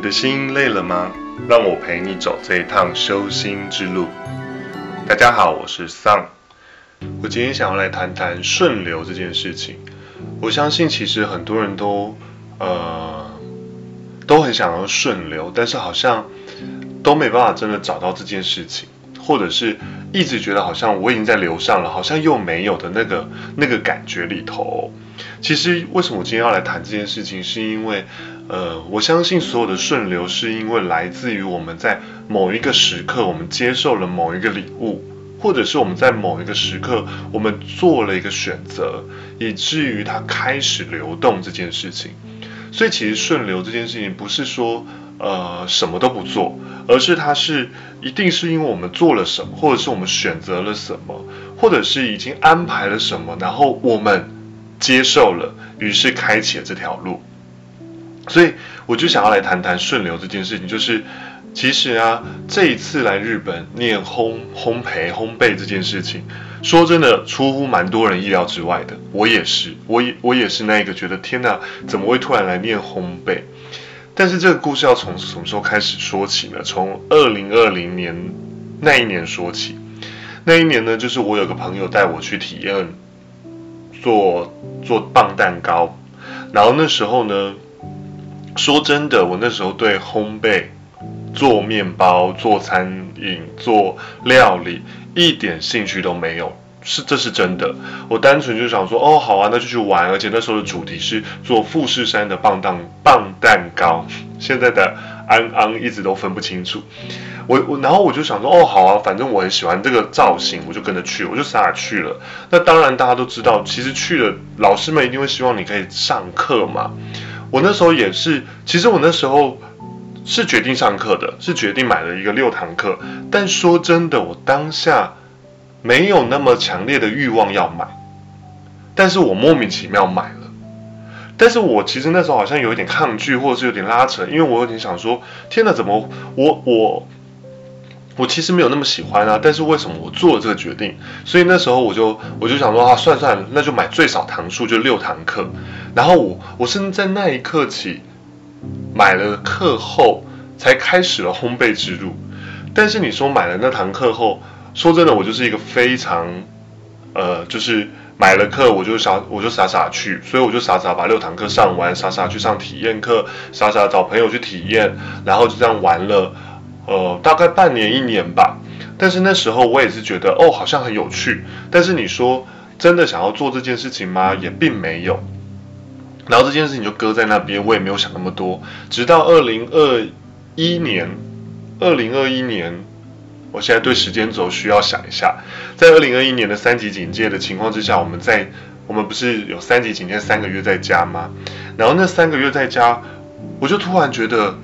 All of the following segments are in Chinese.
你的心累了吗？让我陪你走这一趟修心之路。大家好，我是桑。我今天想要来谈谈顺流这件事情。我相信其实很多人都呃都很想要顺流，但是好像都没办法真的找到这件事情，或者是一直觉得好像我已经在流上了，好像又没有的那个那个感觉里头。其实为什么我今天要来谈这件事情，是因为。呃，我相信所有的顺流是因为来自于我们在某一个时刻，我们接受了某一个礼物，或者是我们在某一个时刻，我们做了一个选择，以至于它开始流动这件事情。所以其实顺流这件事情不是说呃什么都不做，而是它是一定是因为我们做了什么，或者是我们选择了什么，或者是已经安排了什么，然后我们接受了，于是开启了这条路。所以我就想要来谈谈顺流这件事情，就是其实啊，这一次来日本念烘烘焙烘焙这件事情，说真的出乎蛮多人意料之外的。我也是，我也我也是那一个觉得天哪，怎么会突然来念烘焙？但是这个故事要从什么时候开始说起呢？从二零二零年那一年说起。那一年呢，就是我有个朋友带我去体验做做棒蛋糕，然后那时候呢。说真的，我那时候对烘焙、做面包、做餐饮、做料理一点兴趣都没有，是这是真的。我单纯就想说，哦，好啊，那就去玩。而且那时候的主题是做富士山的棒蛋棒蛋糕，现在的安安一直都分不清楚。我我然后我就想说，哦，好啊，反正我很喜欢这个造型，我就跟着去，我就傻去了。那当然大家都知道，其实去了，老师们一定会希望你可以上课嘛。我那时候也是，其实我那时候是决定上课的，是决定买了一个六堂课。但说真的，我当下没有那么强烈的欲望要买，但是我莫名其妙买了。但是我其实那时候好像有一点抗拒，或者是有点拉扯，因为我有点想说：天哪，怎么我我我其实没有那么喜欢啊？但是为什么我做了这个决定？所以那时候我就我就想说啊，算算，那就买最少堂数，就六堂课。然后我我甚至在那一刻起买了课后才开始了烘焙之路，但是你说买了那堂课后，说真的，我就是一个非常呃，就是买了课我就傻我就傻傻去，所以我就傻傻把六堂课上完，傻傻去上体验课，傻傻找朋友去体验，然后就这样玩了呃大概半年一年吧。但是那时候我也是觉得哦好像很有趣，但是你说真的想要做这件事情吗？也并没有。然后这件事情就搁在那边，我也没有想那么多。直到二零二一年，二零二一年，我现在对时间轴需要想一下。在二零二一年的三级警戒的情况之下，我们在我们不是有三级警戒三个月在家吗？然后那三个月在家，我就突然觉得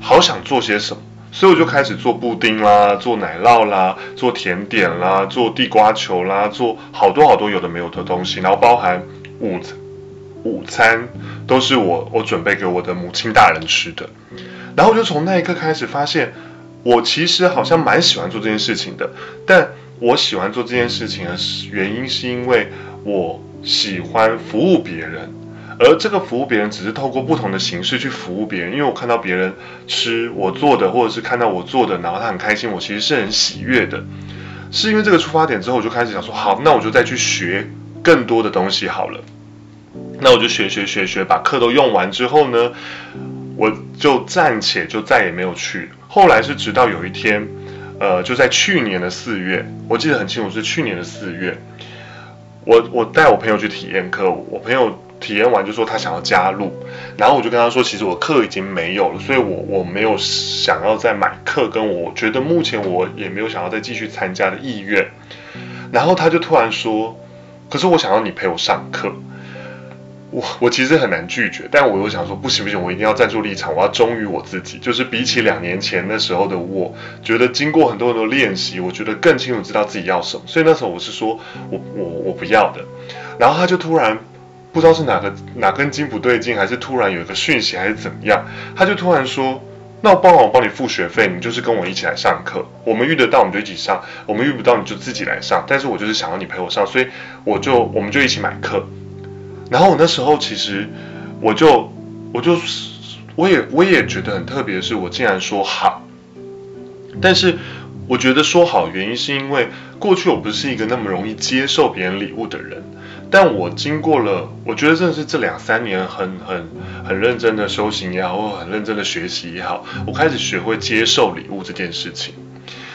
好想做些什么，所以我就开始做布丁啦，做奶酪啦，做甜点啦，做地瓜球啦，做好多好多有的没有的东西，然后包含午餐。午餐都是我我准备给我的母亲大人吃的，然后我就从那一刻开始发现，我其实好像蛮喜欢做这件事情的。但我喜欢做这件事情的原因是因为我喜欢服务别人，而这个服务别人只是透过不同的形式去服务别人。因为我看到别人吃我做的，或者是看到我做的，然后他很开心，我其实是很喜悦的。是因为这个出发点之后，我就开始想说，好，那我就再去学更多的东西好了。那我就学学学学，把课都用完之后呢，我就暂且就再也没有去。后来是直到有一天，呃，就在去年的四月，我记得很清楚是去年的四月，我我带我朋友去体验课，我朋友体验完就说他想要加入，然后我就跟他说，其实我课已经没有了，所以我我没有想要再买课，跟我觉得目前我也没有想要再继续参加的意愿。然后他就突然说，可是我想要你陪我上课。我我其实很难拒绝，但我又想说不行不行，我一定要站住立场，我要忠于我自己。就是比起两年前那时候的我，觉得经过很多很多练习，我觉得更清楚知道自己要什么。所以那时候我是说我我我不要的。然后他就突然不知道是哪个哪根筋不对劲，还是突然有一个讯息，还是怎么样，他就突然说：“那我帮我帮你付学费，你就是跟我一起来上课。我们遇得到我们就一起上，我们遇不到你就自己来上。但是我就是想要你陪我上，所以我就我们就一起买课。”然后我那时候其实，我就我就我也我也觉得很特别的是，我竟然说好，但是我觉得说好原因是因为过去我不是一个那么容易接受别人礼物的人。但我经过了，我觉得真的是这两三年很很很认真的修行也好，或很认真的学习也好，我开始学会接受礼物这件事情。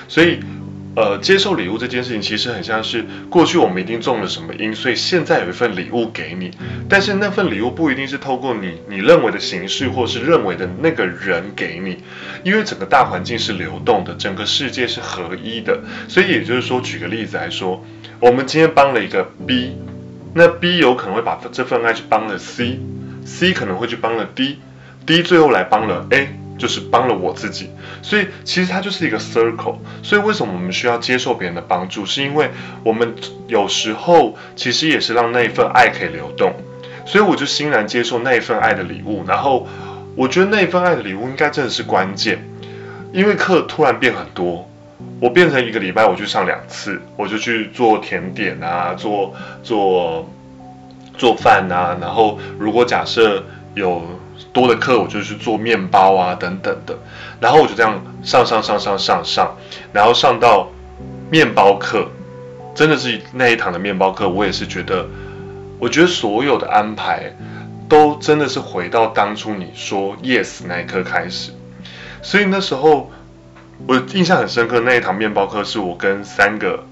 所以，呃，接受礼物这件事情其实很像是过去我们一定中了什么因，所以现在有一份礼物给你。但是那份礼物不一定是透过你你认为的形式，或是认为的那个人给你，因为整个大环境是流动的，整个世界是合一的。所以也就是说，举个例子来说，我们今天帮了一个 B。那 B 有可能会把这份爱去帮了 C，C 可能会去帮了 D，D 最后来帮了 A，就是帮了我自己。所以其实它就是一个 circle。所以为什么我们需要接受别人的帮助？是因为我们有时候其实也是让那一份爱可以流动。所以我就欣然接受那一份爱的礼物。然后我觉得那一份爱的礼物应该真的是关键，因为课突然变很多。我变成一个礼拜我去上两次，我就去做甜点啊，做做做饭啊，然后如果假设有多的课，我就去做面包啊等等的，然后我就这样上上上上上上，然后上到面包课，真的是那一堂的面包课，我也是觉得，我觉得所有的安排都真的是回到当初你说 yes 那一刻开始，所以那时候。我印象很深刻，那一堂面包课是我跟三个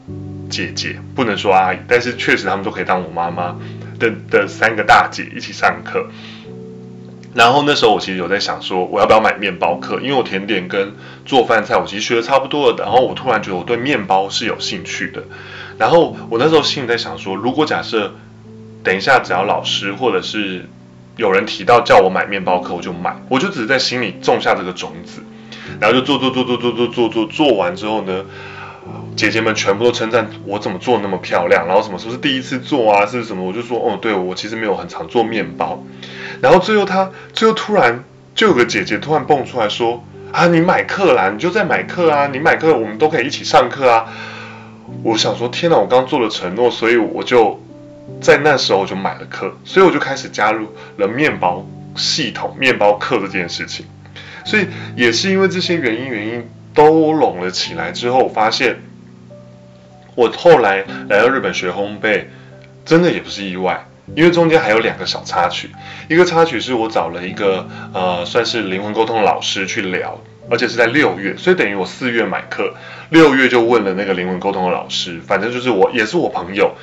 姐姐，不能说阿姨，但是确实他们都可以当我妈妈的的三个大姐一起上课。然后那时候我其实有在想说，我要不要买面包课？因为我甜点跟做饭菜我其实学的差不多了。然后我突然觉得我对面包是有兴趣的。然后我那时候心里在想说，如果假设等一下只要老师或者是有人提到叫我买面包课，我就买，我就只是在心里种下这个种子。然后就做做做做做做做做做完之后呢，姐姐们全部都称赞我怎么做那么漂亮，然后什么是不是第一次做啊，是什么？我就说哦，对我其实没有很常做面包。然后最后他最后突然就有个姐姐突然蹦出来说啊，你买课啦，你就在买课啊，你买课我们都可以一起上课啊。我想说天哪，我刚做了承诺，所以我就在那时候我就买了课，所以我就开始加入了面包系统、面包课这件事情。所以也是因为这些原因，原因都拢了起来之后，发现我后来来到日本学烘焙，真的也不是意外，因为中间还有两个小插曲。一个插曲是我找了一个呃，算是灵魂沟通的老师去聊，而且是在六月，所以等于我四月买课，六月就问了那个灵魂沟通的老师，反正就是我也是我朋友，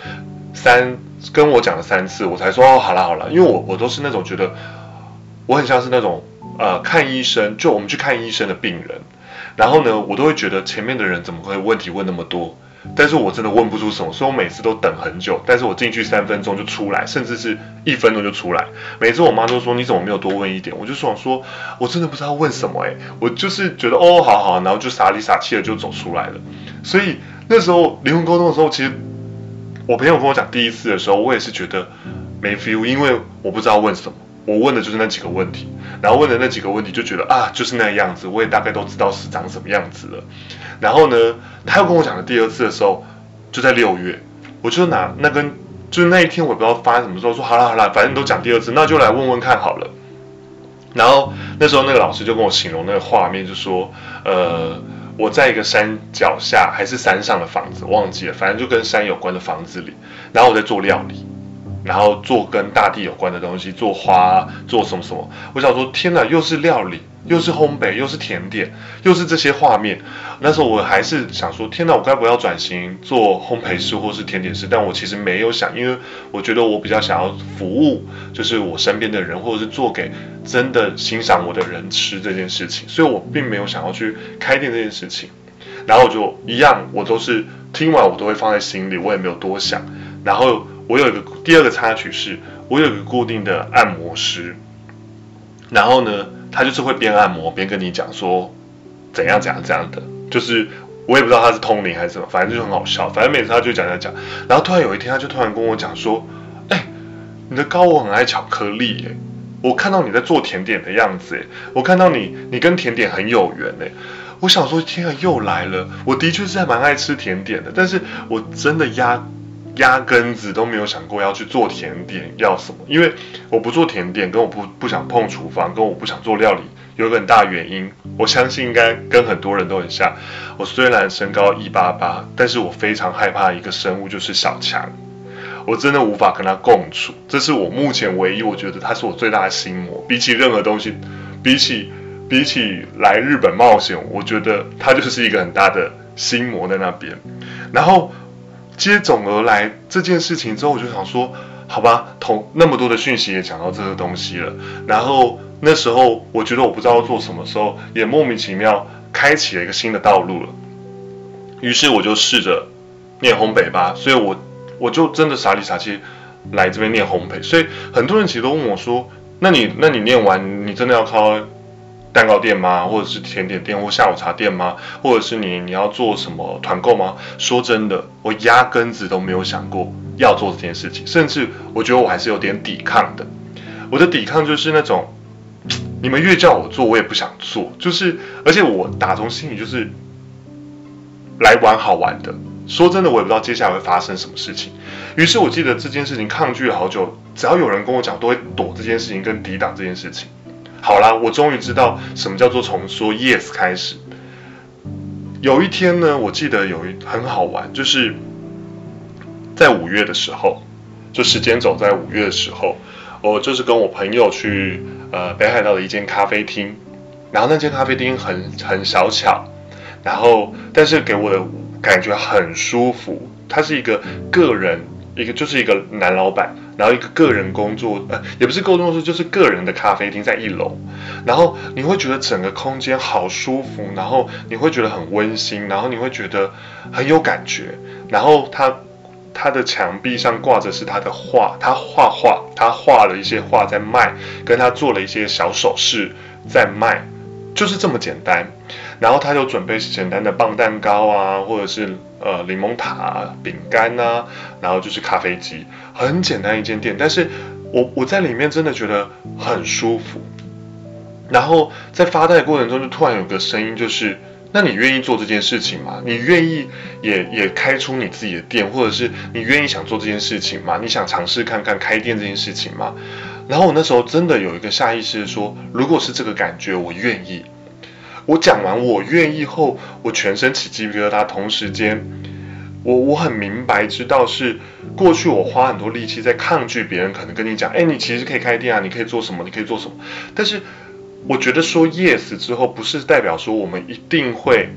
三跟我讲了三次，我才说哦，好了好了，因为我我都是那种觉得我很像是那种。呃，看医生就我们去看医生的病人，然后呢，我都会觉得前面的人怎么会问题问那么多？但是我真的问不出什么，所以我每次都等很久。但是我进去三分钟就出来，甚至是一分钟就出来。每次我妈都说你怎么没有多问一点？我就想说，我真的不知道问什么哎，我就是觉得哦，好好，然后就傻里傻气的就走出来了。所以那时候灵魂沟通的时候，其实我朋友跟我讲第一次的时候，我也是觉得没 feel，因为我不知道问什么。我问的就是那几个问题，然后问的那几个问题就觉得啊，就是那样子，我也大概都知道是长什么样子了。然后呢，他又跟我讲了第二次的时候，就在六月，我就拿那根，就是那一天我不知道发生什么时候，说好了好了，反正都讲第二次，那就来问问看好了。然后那时候那个老师就跟我形容那个画面，就说呃，我在一个山脚下还是山上的房子，忘记了，反正就跟山有关的房子里，然后我在做料理。然后做跟大地有关的东西，做花，做什么什么。我想说，天哪，又是料理，又是烘焙，又是甜点，又是这些画面。那时候我还是想说，天哪，我该不要转型做烘焙师或是甜点师？但我其实没有想，因为我觉得我比较想要服务，就是我身边的人，或者是做给真的欣赏我的人吃这件事情。所以我并没有想要去开店这件事情。然后我就一样，我都是听完我都会放在心里，我也没有多想。然后。我有一个第二个插曲是，我有一个固定的按摩师，然后呢，他就是会边按摩边跟你讲说怎样怎样这样的，就是我也不知道他是通灵还是什么，反正就很好笑。反正每次他就讲讲讲，然后突然有一天他就突然跟我讲说：“哎，你的高我很爱巧克力哎，我看到你在做甜点的样子哎，我看到你你跟甜点很有缘哎。”我想说天啊又来了，我的确是还蛮爱吃甜点的，但是我真的压。压根子都没有想过要去做甜点要什么，因为我不做甜点，跟我不不想碰厨房，跟我不想做料理，有一个很大原因，我相信应该跟很多人都很像。我虽然身高一八八，但是我非常害怕一个生物，就是小强。我真的无法跟他共处，这是我目前唯一我觉得他是我最大的心魔。比起任何东西，比起比起来日本冒险，我觉得他就是一个很大的心魔在那边。然后接踵而来这件事情之后，我就想说，好吧，同那么多的讯息也讲到这个东西了。然后那时候我觉得我不知道要做什么时候，也莫名其妙开启了一个新的道路了。于是我就试着念烘焙吧，所以我。我就真的傻里傻气来这边念烘焙，所以很多人其实都问我说：“那你那你念完，你真的要靠蛋糕店吗？或者是甜点店或下午茶店吗？或者是你你要做什么团购吗？”说真的，我压根子都没有想过要做这件事情，甚至我觉得我还是有点抵抗的。我的抵抗就是那种，你们越叫我做，我也不想做，就是而且我打从心里就是来玩好玩的。说真的，我也不知道接下来会发生什么事情。于是我记得这件事情抗拒了好久，只要有人跟我讲，都会躲这件事情跟抵挡这件事情。好啦，我终于知道什么叫做从说 yes 开始。有一天呢，我记得有一很好玩，就是在五月的时候，就时间走在五月的时候，我就是跟我朋友去呃北海道的一间咖啡厅，然后那间咖啡厅很很小巧，然后但是给我的。感觉很舒服，它是一个个人，一个就是一个男老板，然后一个个人工作，呃，也不是工作室，就是个人的咖啡厅在一楼，然后你会觉得整个空间好舒服，然后你会觉得很温馨，然后你会觉得很有感觉，然后他他的墙壁上挂着是他的画，他画画，他画了一些画在卖，跟他做了一些小首饰在卖，就是这么简单。然后他就准备简单的棒蛋糕啊，或者是呃柠檬塔、饼干呐，然后就是咖啡机，很简单一间店。但是我我在里面真的觉得很舒服。然后在发呆的过程中，就突然有个声音，就是那你愿意做这件事情吗？你愿意也也开出你自己的店，或者是你愿意想做这件事情吗？你想尝试看看开店这件事情吗？然后我那时候真的有一个下意识的说，如果是这个感觉，我愿意。我讲完我愿意后，我全身起鸡皮疙瘩。同时间，我我很明白知道是过去我花很多力气在抗拒别人可能跟你讲，哎，你其实可以开店啊，你可以做什么，你可以做什么。但是我觉得说 yes 之后，不是代表说我们一定会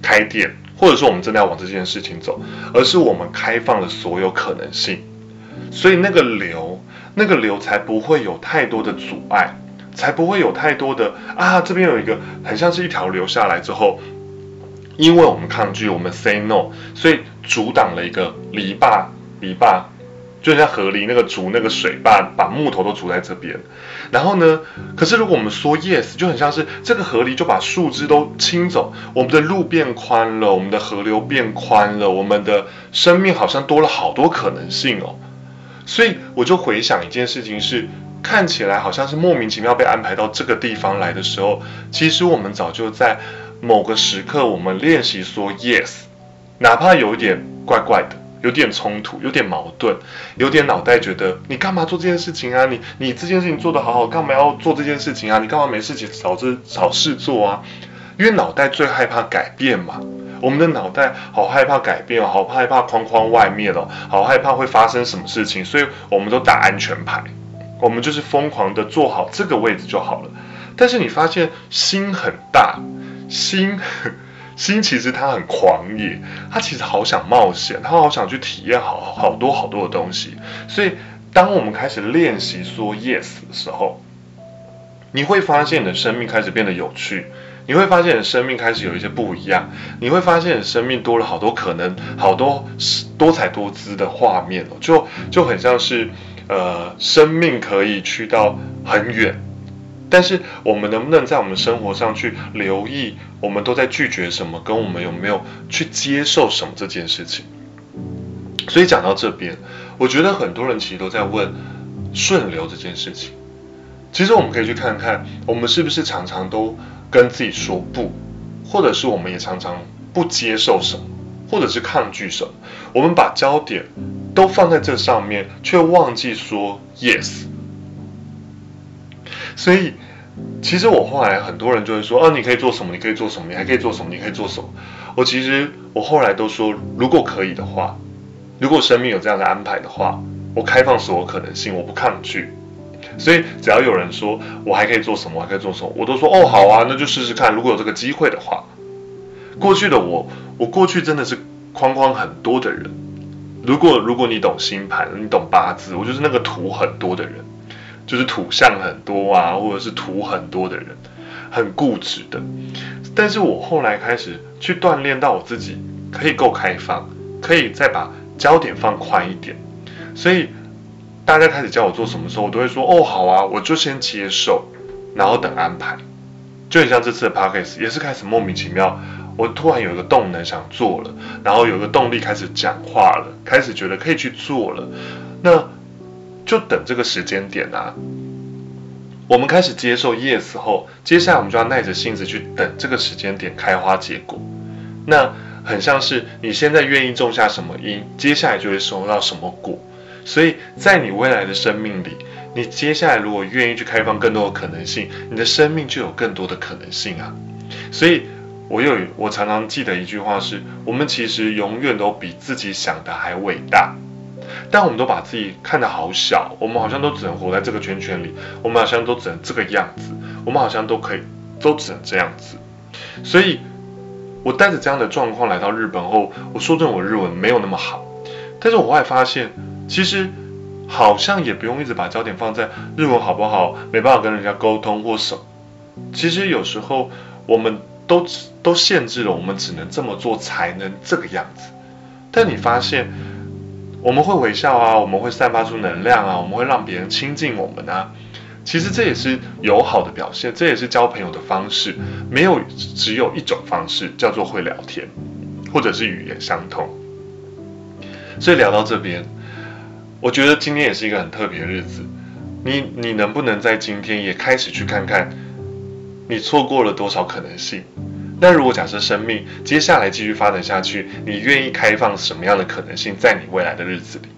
开店，或者说我们真的要往这件事情走，而是我们开放了所有可能性，所以那个流，那个流才不会有太多的阻碍。才不会有太多的啊，这边有一个很像是一条流下来之后，因为我们抗拒，我们 say no，所以阻挡了一个篱笆，篱笆就像河里那个竹那个水坝，把木头都阻在这边。然后呢，可是如果我们说 yes，就很像是这个河狸就把树枝都清走，我们的路变宽了，我们的河流变宽了，我们的生命好像多了好多可能性哦。所以我就回想一件事情是。看起来好像是莫名其妙被安排到这个地方来的时候，其实我们早就在某个时刻，我们练习说 yes，哪怕有一点怪怪的，有点冲突，有点矛盾，有点脑袋觉得你干嘛做这件事情啊？你你这件事情做得好好，干嘛要做这件事情啊？你干嘛没事情找这找事做啊？因为脑袋最害怕改变嘛，我们的脑袋好害怕改变，好害怕框框外面哦，好害怕会发生什么事情，所以我们都打安全牌。我们就是疯狂的做好这个位置就好了，但是你发现心很大，心心其实它很狂野，他其实好想冒险，他好想去体验好好多好多的东西。所以当我们开始练习说 yes 的时候，你会发现你的生命开始变得有趣，你会发现你的生命开始有一些不一样，你会发现你生命多了好多可能，好多多彩多姿的画面哦，就就很像是。呃，生命可以去到很远，但是我们能不能在我们生活上去留意，我们都在拒绝什么，跟我们有没有去接受什么这件事情？所以讲到这边，我觉得很多人其实都在问顺流这件事情。其实我们可以去看看，我们是不是常常都跟自己说不，或者是我们也常常不接受什么，或者是抗拒什么？我们把焦点。都放在这上面，却忘记说 yes。所以，其实我后来很多人就会说，哦，你可以做什么？你可以做什么？你还可以做什么？你可以做什么？我其实我后来都说，如果可以的话，如果生命有这样的安排的话，我开放所有可能性，我不抗拒。所以只要有人说我还可以做什么，还可以做什么，我都说哦，好啊，那就试试看。如果有这个机会的话，过去的我，我过去真的是框框很多的人。如果如果你懂星盘，你懂八字，我就是那个图很多的人。就是土象很多啊，或者是土很多的人，很固执的。但是我后来开始去锻炼到我自己可以够开放，可以再把焦点放宽一点。所以大家开始叫我做什么时候，我都会说哦好啊，我就先接受，然后等安排。就很像这次的 podcast 也是开始莫名其妙，我突然有一个动能想做了，然后有个动力开始讲话了，开始觉得可以去做了。那。就等这个时间点啊，我们开始接受 yes 后，接下来我们就要耐着性子去等这个时间点开花结果。那很像是你现在愿意种下什么因，接下来就会收到什么果。所以在你未来的生命里，你接下来如果愿意去开放更多的可能性，你的生命就有更多的可能性啊。所以我有我常常记得一句话是：我们其实永远都比自己想的还伟大。但我们都把自己看得好小，我们好像都只能活在这个圈圈里，我们好像都只能这个样子，我们好像都可以，都只能这样子。所以，我带着这样的状况来到日本后，我说真，我日文没有那么好，但是我后来发现，其实好像也不用一直把焦点放在日文好不好，没办法跟人家沟通或什么。其实有时候我们都都限制了，我们只能这么做才能这个样子。但你发现。我们会微笑啊，我们会散发出能量啊，我们会让别人亲近我们啊。其实这也是友好的表现，这也是交朋友的方式。没有只有一种方式，叫做会聊天，或者是语言相通。所以聊到这边，我觉得今天也是一个很特别的日子。你你能不能在今天也开始去看看，你错过了多少可能性？那如果假设生命接下来继续发展下去，你愿意开放什么样的可能性在你未来的日子里？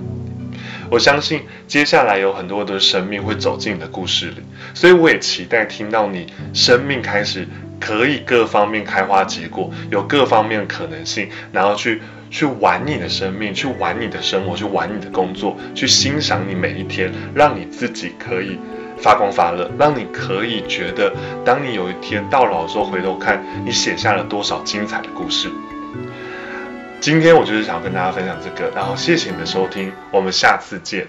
我相信接下来有很多的生命会走进你的故事里，所以我也期待听到你生命开始可以各方面开花结果，有各方面的可能性，然后去去玩你的生命，去玩你的生活，去玩你的工作，去欣赏你每一天，让你自己可以。发光发热，让你可以觉得，当你有一天到老的时候回头看，你写下了多少精彩的故事。今天我就是想要跟大家分享这个，然后谢谢你的收听，我们下次见。